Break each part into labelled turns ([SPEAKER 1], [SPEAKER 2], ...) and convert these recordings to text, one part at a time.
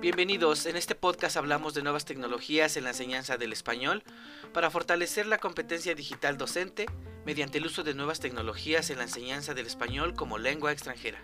[SPEAKER 1] Bienvenidos, en este podcast hablamos de nuevas tecnologías en la enseñanza del español para fortalecer la competencia digital docente mediante el uso de nuevas tecnologías en la enseñanza del español como lengua extranjera.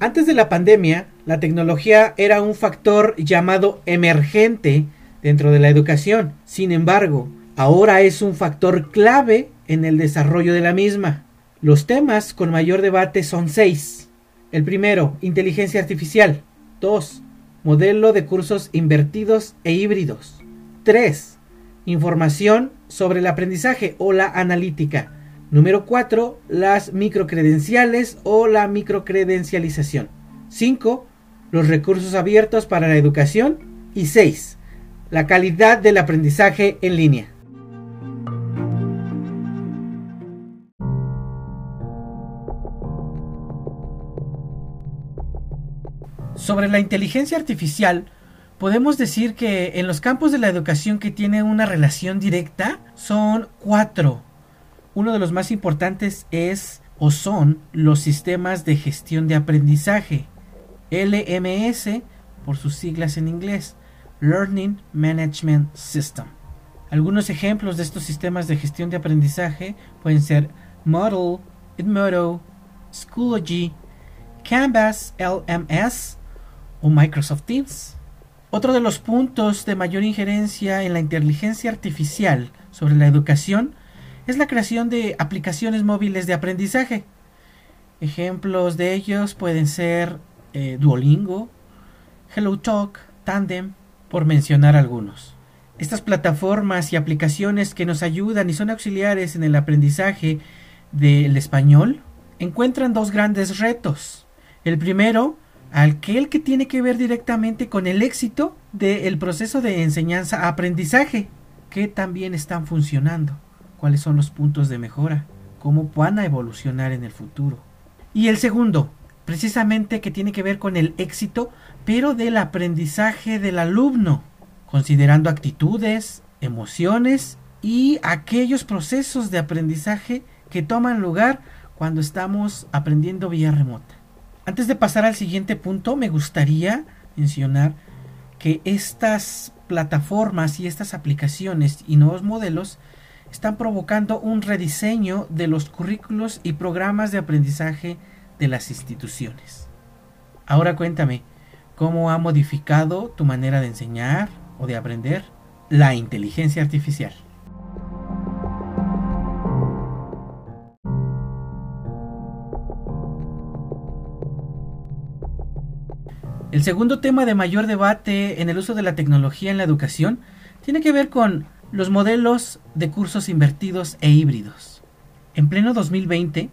[SPEAKER 1] Antes de la pandemia, la tecnología era un factor llamado emergente dentro de la educación. Sin embargo, ahora es un factor clave en el desarrollo de la misma. Los temas con mayor debate son seis. El primero, inteligencia artificial. 2. Modelo de cursos invertidos e híbridos. 3. Información sobre el aprendizaje o la analítica. Número 4. Las microcredenciales o la microcredencialización. 5. Los recursos abiertos para la educación. Y 6. La calidad del aprendizaje en línea. Sobre la inteligencia artificial, podemos decir que en los campos de la educación que tiene una relación directa son cuatro. Uno de los más importantes es o son los sistemas de gestión de aprendizaje, LMS por sus siglas en inglés, Learning Management System. Algunos ejemplos de estos sistemas de gestión de aprendizaje pueden ser Model, Edmodo, Schoology, Canvas LMS, Microsoft Teams. Otro de los puntos de mayor injerencia en la inteligencia artificial sobre la educación es la creación de aplicaciones móviles de aprendizaje. Ejemplos de ellos pueden ser eh, Duolingo, HelloTalk, Tandem, por mencionar algunos. Estas plataformas y aplicaciones que nos ayudan y son auxiliares en el aprendizaje del español encuentran dos grandes retos. El primero aquel que tiene que ver directamente con el éxito del proceso de enseñanza-aprendizaje, que también están funcionando, cuáles son los puntos de mejora, cómo van a evolucionar en el futuro. Y el segundo, precisamente que tiene que ver con el éxito, pero del aprendizaje del alumno, considerando actitudes, emociones y aquellos procesos de aprendizaje que toman lugar cuando estamos aprendiendo vía remota. Antes de pasar al siguiente punto, me gustaría mencionar que estas plataformas y estas aplicaciones y nuevos modelos están provocando un rediseño de los currículos y programas de aprendizaje de las instituciones. Ahora cuéntame, ¿cómo ha modificado tu manera de enseñar o de aprender la inteligencia artificial? El segundo tema de mayor debate en el uso de la tecnología en la educación tiene que ver con los modelos de cursos invertidos e híbridos. En pleno 2020,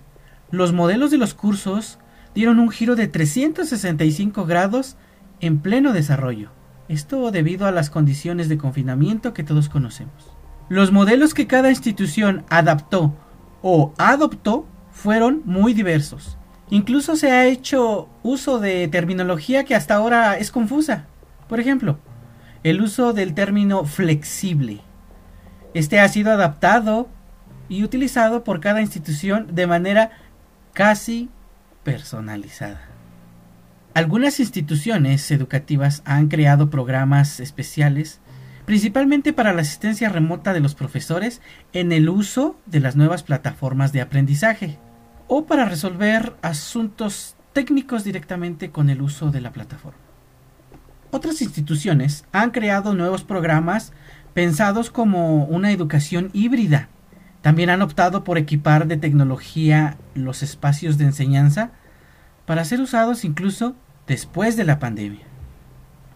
[SPEAKER 1] los modelos de los cursos dieron un giro de 365 grados en pleno desarrollo. Esto debido a las condiciones de confinamiento que todos conocemos. Los modelos que cada institución adaptó o adoptó fueron muy diversos Incluso se ha hecho uso de terminología que hasta ahora es confusa. Por ejemplo, el uso del término flexible. Este ha sido adaptado y utilizado por cada institución de manera casi personalizada. Algunas instituciones educativas han creado programas especiales principalmente para la asistencia remota de los profesores en el uso de las nuevas plataformas de aprendizaje o para resolver asuntos técnicos directamente con el uso de la plataforma. Otras instituciones han creado nuevos programas pensados como una educación híbrida. También han optado por equipar de tecnología los espacios de enseñanza para ser usados incluso después de la pandemia.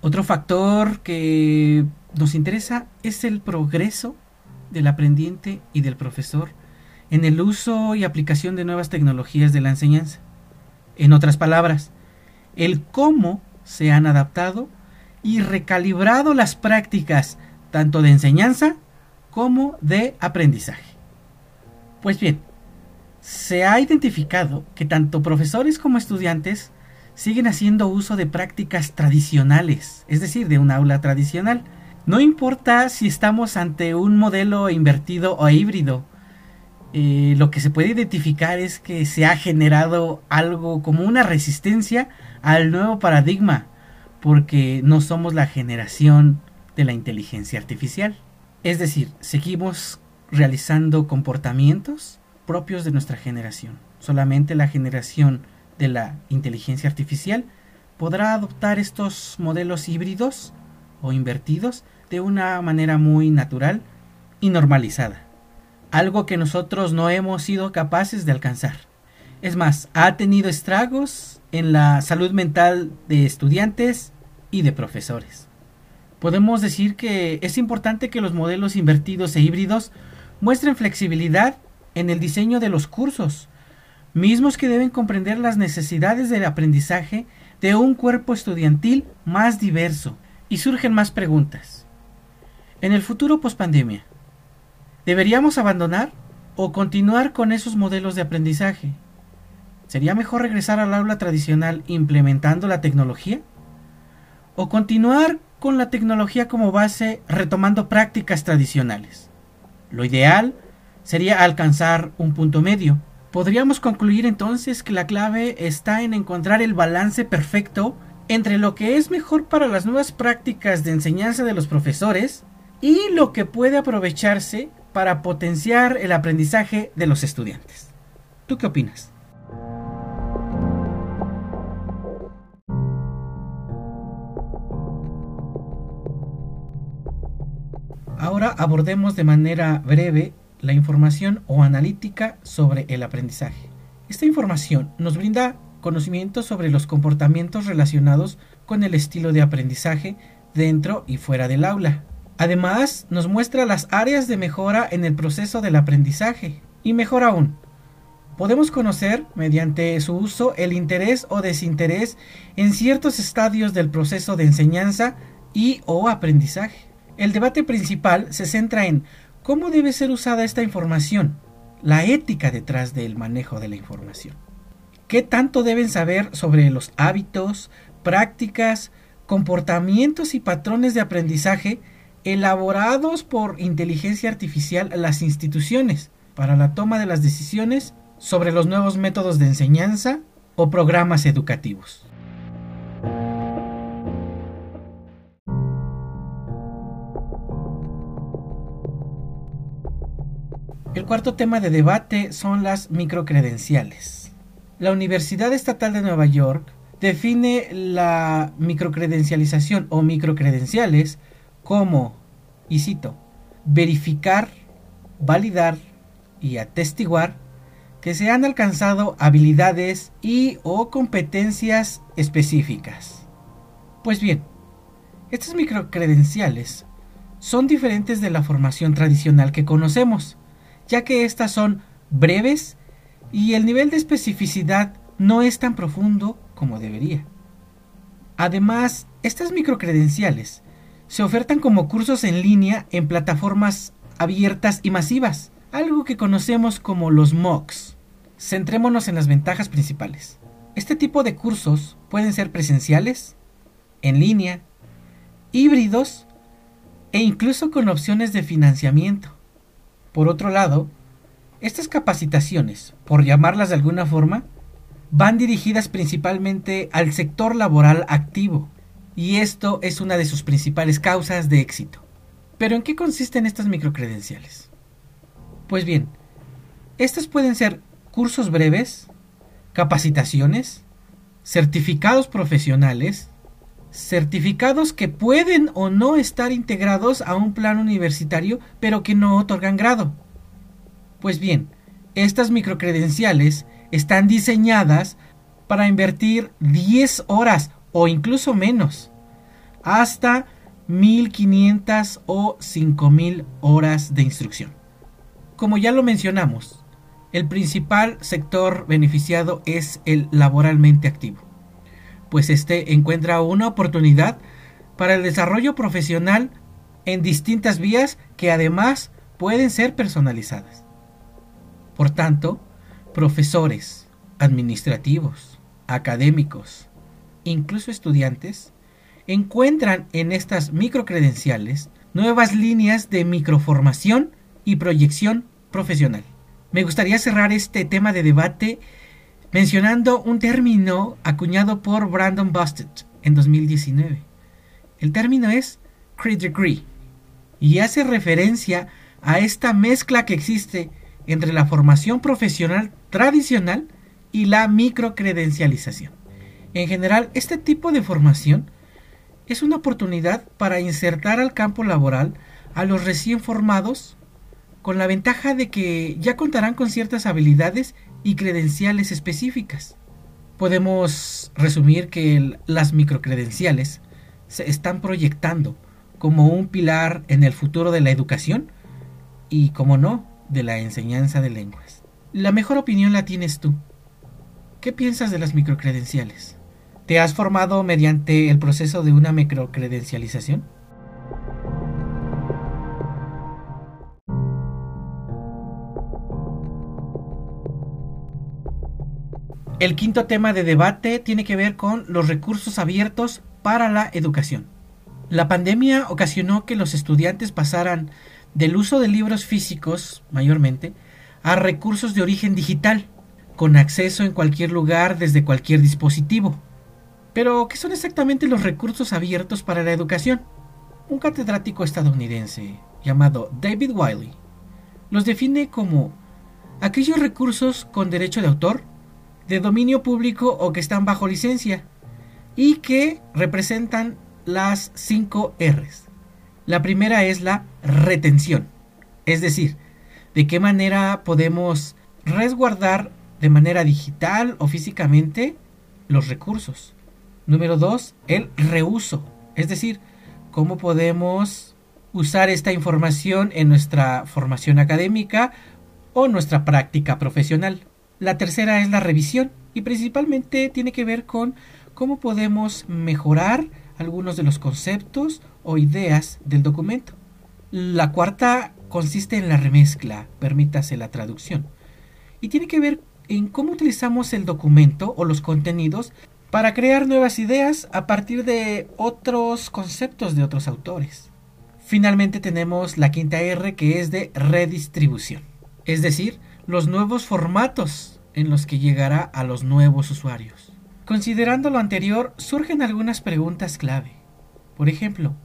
[SPEAKER 1] Otro factor que nos interesa es el progreso del aprendiente y del profesor en el uso y aplicación de nuevas tecnologías de la enseñanza. En otras palabras, el cómo se han adaptado y recalibrado las prácticas tanto de enseñanza como de aprendizaje. Pues bien, se ha identificado que tanto profesores como estudiantes siguen haciendo uso de prácticas tradicionales, es decir, de un aula tradicional, No importa si estamos ante un modelo invertido o híbrido, eh, lo que se puede identificar es que se ha generado algo como una resistencia al nuevo paradigma, porque no somos la generación de la inteligencia artificial. Es decir, seguimos realizando comportamientos propios de nuestra generación. Solamente la generación de la inteligencia artificial podrá adoptar estos modelos híbridos o invertidos de una manera muy natural y normalizada. Algo que nosotros no hemos sido capaces de alcanzar. Es más, ha tenido estragos en la salud mental de estudiantes y de profesores. Podemos decir que es importante que los modelos invertidos e híbridos muestren flexibilidad en el diseño de los cursos, mismos que deben comprender las necesidades del aprendizaje de un cuerpo estudiantil más diverso. Y surgen más preguntas. En el futuro pospandemia, ¿deberíamos abandonar o continuar con esos modelos de aprendizaje? ¿Sería mejor regresar al aula tradicional implementando la tecnología? ¿O continuar con la tecnología como base retomando prácticas tradicionales? Lo ideal sería alcanzar un punto medio. Podríamos concluir entonces que la clave está en encontrar el balance perfecto entre lo que es mejor para las nuevas prácticas de enseñanza de los profesores y lo que puede aprovecharse para potenciar el aprendizaje de los estudiantes. ¿Tú qué opinas? Abordemos de manera breve la información o analítica sobre el aprendizaje. Esta información nos brinda conocimiento sobre los comportamientos relacionados con el estilo de aprendizaje dentro y fuera del aula. Además, nos muestra las áreas de mejora en el proceso del aprendizaje. Y mejor aún, podemos conocer, mediante su uso, el interés o desinterés en ciertos estadios del proceso de enseñanza y o aprendizaje. El debate principal se centra en cómo debe ser usada esta información, la ética detrás del manejo de la información. ¿Qué tanto deben saber sobre los hábitos, prácticas, comportamientos y patrones de aprendizaje elaborados por inteligencia artificial las instituciones para la toma de las decisiones sobre los nuevos métodos de enseñanza o programas educativos? Cuarto tema de debate son las microcredenciales. La Universidad Estatal de Nueva York define la microcredencialización o microcredenciales como, y cito, verificar, validar y atestiguar que se han alcanzado habilidades y o competencias específicas. Pues bien, estas microcredenciales son diferentes de la formación tradicional que conocemos, ya que estas son breves y el nivel de especificidad no es tan profundo como debería. Además, estas microcredenciales se ofertan como cursos en línea en plataformas abiertas y masivas, algo que conocemos como los MOOCs. Centrémonos en las ventajas principales. Este tipo de cursos pueden ser presenciales, en línea, híbridos e incluso con opciones de financiamiento. Por otro lado, estas capacitaciones, por llamarlas de alguna forma, van dirigidas principalmente al sector laboral activo, y esto es una de sus principales causas de éxito. Pero ¿en qué consisten estas microcredenciales? Pues bien, estas pueden ser cursos breves, capacitaciones, certificados profesionales, certificados que pueden o no estar integrados a un plan universitario, pero que no otorgan grado pues bien, estas microcredenciales están diseñadas para invertir 10 horas o incluso menos, hasta 1500 o 5000 horas de instrucción. Como ya lo mencionamos, el principal sector beneficiado es el laboralmente activo, pues este encuentra una oportunidad para el desarrollo profesional en distintas vías que además pueden ser personalizadas. Por tanto, profesores, administrativos, académicos, incluso estudiantes, encuentran en estas microcredenciales nuevas líneas de microformación y proyección profesional. Me gustaría cerrar este tema de debate mencionando un término acuñado por Brandon Busted en 2019. El término es Cred Degree y hace referencia a esta mezcla que existe entre la formación profesional tradicional y la microcredencialización. En general, este tipo de formación es una oportunidad para insertar al campo laboral a los recién formados con la ventaja de que ya contarán con ciertas habilidades y credenciales específicas. Podemos resumir que las microcredenciales se están proyectando como un pilar en el futuro de la educación y, como no, de la enseñanza de lenguas. La mejor opinión la tienes tú. ¿Qué piensas de las microcredenciales? ¿Te has formado mediante el proceso de una microcredencialización? El quinto tema de debate tiene que ver con los recursos abiertos para la educación. La pandemia ocasionó que los estudiantes pasaran del uso de libros físicos, mayormente, a recursos de origen digital, con acceso en cualquier lugar desde cualquier dispositivo. Pero, ¿qué son exactamente los recursos abiertos para la educación? Un catedrático estadounidense llamado David Wiley los define como aquellos recursos con derecho de autor, de dominio público o que están bajo licencia, y que representan las 5 Rs. La primera es la retención, es decir, de qué manera podemos resguardar de manera digital o físicamente los recursos. Número 2, el reuso, es decir, cómo podemos usar esta información en nuestra formación académica o nuestra práctica profesional. La tercera es la revisión y principalmente tiene que ver con cómo podemos mejorar algunos de los conceptos o ideas del documento. La cuarta consiste en la remezcla, permítase la traducción, y tiene que ver en cómo utilizamos el documento o los contenidos para crear nuevas ideas a partir de otros conceptos de otros autores. Finalmente tenemos la quinta R que es de redistribución, es decir, los nuevos formatos en los que llegará a los nuevos usuarios. Considerando lo anterior, surgen algunas preguntas clave. Por ejemplo,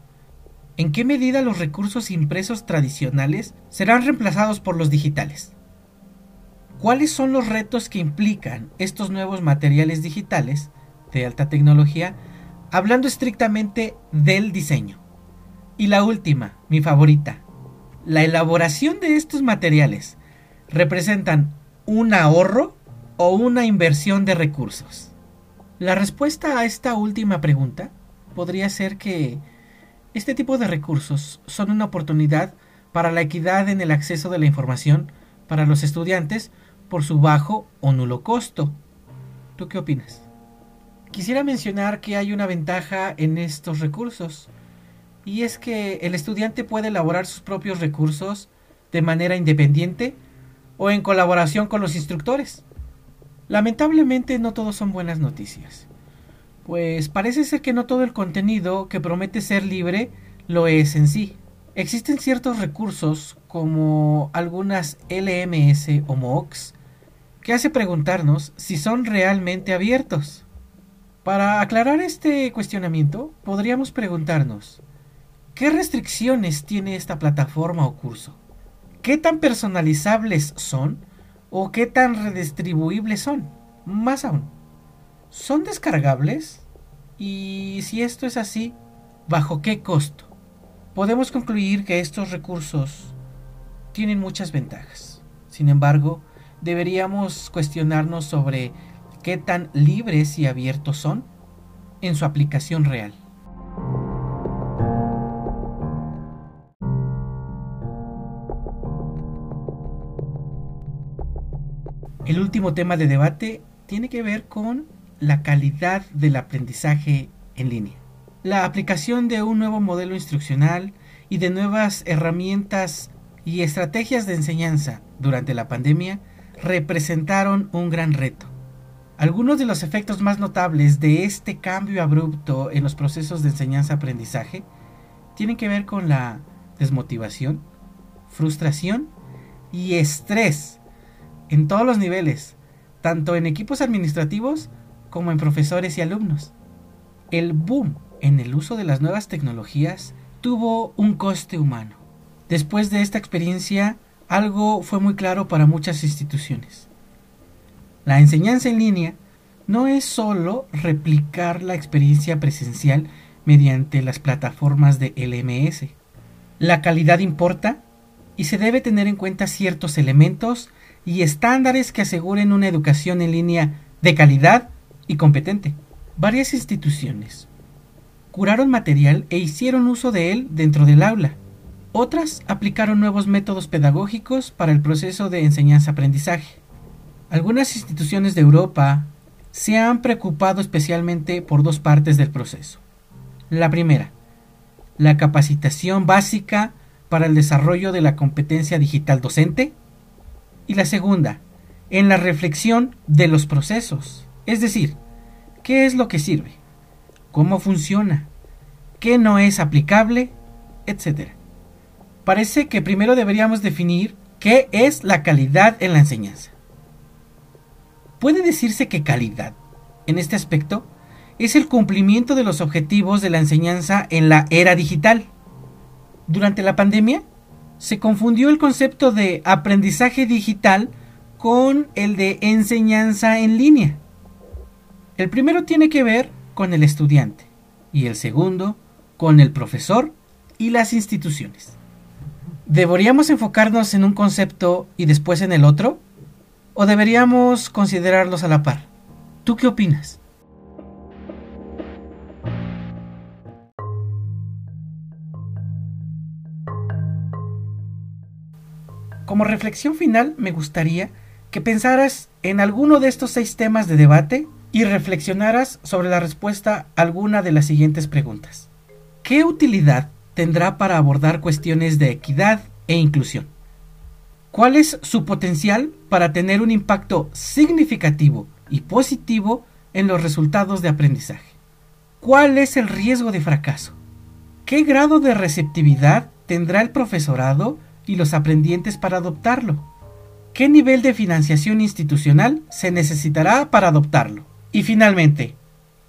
[SPEAKER 1] ¿en qué medida los recursos impresos tradicionales serán reemplazados por los digitales? ¿Cuáles son los retos que implican estos nuevos materiales digitales de alta tecnología, hablando estrictamente del diseño? Y la última, mi favorita, ¿la elaboración de estos materiales representan un ahorro o una inversión de recursos? La respuesta a esta última pregunta podría ser que este tipo de recursos son una oportunidad para la equidad en el acceso de la información para los estudiantes por su bajo o nulo costo. ¿Tú qué opinas? Quisiera mencionar que hay una ventaja en estos recursos y es que el estudiante puede elaborar sus propios recursos de manera independiente o en colaboración con los instructores. Lamentablemente no todos son buenas noticias. Pues parece ser que no todo el contenido que promete ser libre lo es en sí. Existen ciertos recursos como algunas LMS o MOOCs que hace preguntarnos si son realmente abiertos. Para aclarar este cuestionamiento, podríamos preguntarnos, ¿qué restricciones tiene esta plataforma o curso? ¿Qué tan personalizables son? ¿O qué tan redistribuibles son? Más aún, ¿son descargables? Y si esto es así, ¿bajo qué costo? Podemos concluir que estos recursos tienen muchas ventajas. Sin embargo, deberíamos cuestionarnos sobre qué tan libres y abiertos son en su aplicación real. El último tema de debate tiene que ver con la calidad del aprendizaje en línea. La aplicación de un nuevo modelo instruccional y de nuevas herramientas y estrategias de enseñanza durante la pandemia representaron un gran reto. Algunos de los efectos más notables de este cambio abrupto en los procesos de enseñanza-aprendizaje tienen que ver con la desmotivación, frustración y estrés en todos los niveles, tanto en equipos administrativos como en profesores y alumnos. El boom en el uso de las nuevas tecnologías tuvo un coste humano. Después de esta experiencia, algo fue muy claro para muchas instituciones. La enseñanza en línea no es solo replicar la experiencia presencial mediante las plataformas de LMS. La calidad importa y se debe tener en cuenta ciertos elementos y estándares que aseguren una educación en línea de calidad y competente. Varias instituciones curaron material e hicieron uso de él dentro del aula. Otras aplicaron nuevos métodos pedagógicos para el proceso de enseñanza-aprendizaje. Algunas instituciones de Europa se han preocupado especialmente por dos partes del proceso. La primera, la capacitación básica para el desarrollo de la competencia digital docente. Y la segunda, en la reflexión de los procesos. Es decir, ¿qué es lo que sirve? ¿Cómo funciona? ¿Qué no es aplicable? Etcétera. Parece que primero deberíamos definir qué es la calidad en la enseñanza. Puede decirse que calidad, en este aspecto, es el cumplimiento de los objetivos de la enseñanza en la era digital. Durante la pandemia, se confundió el concepto de aprendizaje digital con el de enseñanza en línea. El primero tiene que ver con el estudiante y el segundo con el profesor y las instituciones. ¿Deberíamos enfocarnos en un concepto y después en el otro? ¿O deberíamos considerarlos a la par? ¿Tú qué opinas? Como reflexión final, me gustaría que pensaras en alguno de estos seis temas de debate y reflexionaras sobre la respuesta a alguna de las siguientes preguntas. ¿Qué utilidad tendrá para abordar cuestiones de equidad e inclusión? ¿Cuál es su potencial para tener un impacto significativo y positivo en los resultados de aprendizaje? ¿Cuál es el riesgo de fracaso? ¿Qué grado de receptividad tendrá el profesorado y los aprendientes para adoptarlo? ¿Qué nivel de financiación institucional se necesitará para adoptarlo? Y finalmente,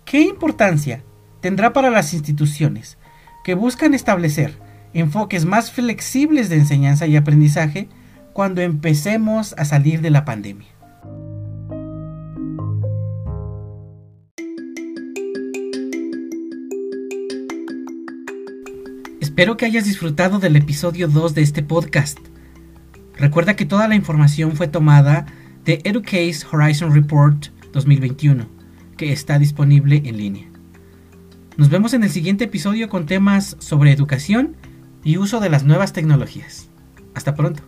[SPEAKER 1] ¿qué importancia tendrá para las instituciones que buscan establecer enfoques más flexibles de enseñanza y aprendizaje cuando empecemos a salir de la pandemia. Espero que hayas disfrutado del episodio 2 de este podcast. Recuerda que toda la información fue tomada de Educase Horizon Report 2021, que está disponible en línea. Nos vemos en el siguiente episodio con temas sobre educación y uso de las nuevas tecnologías. Hasta pronto.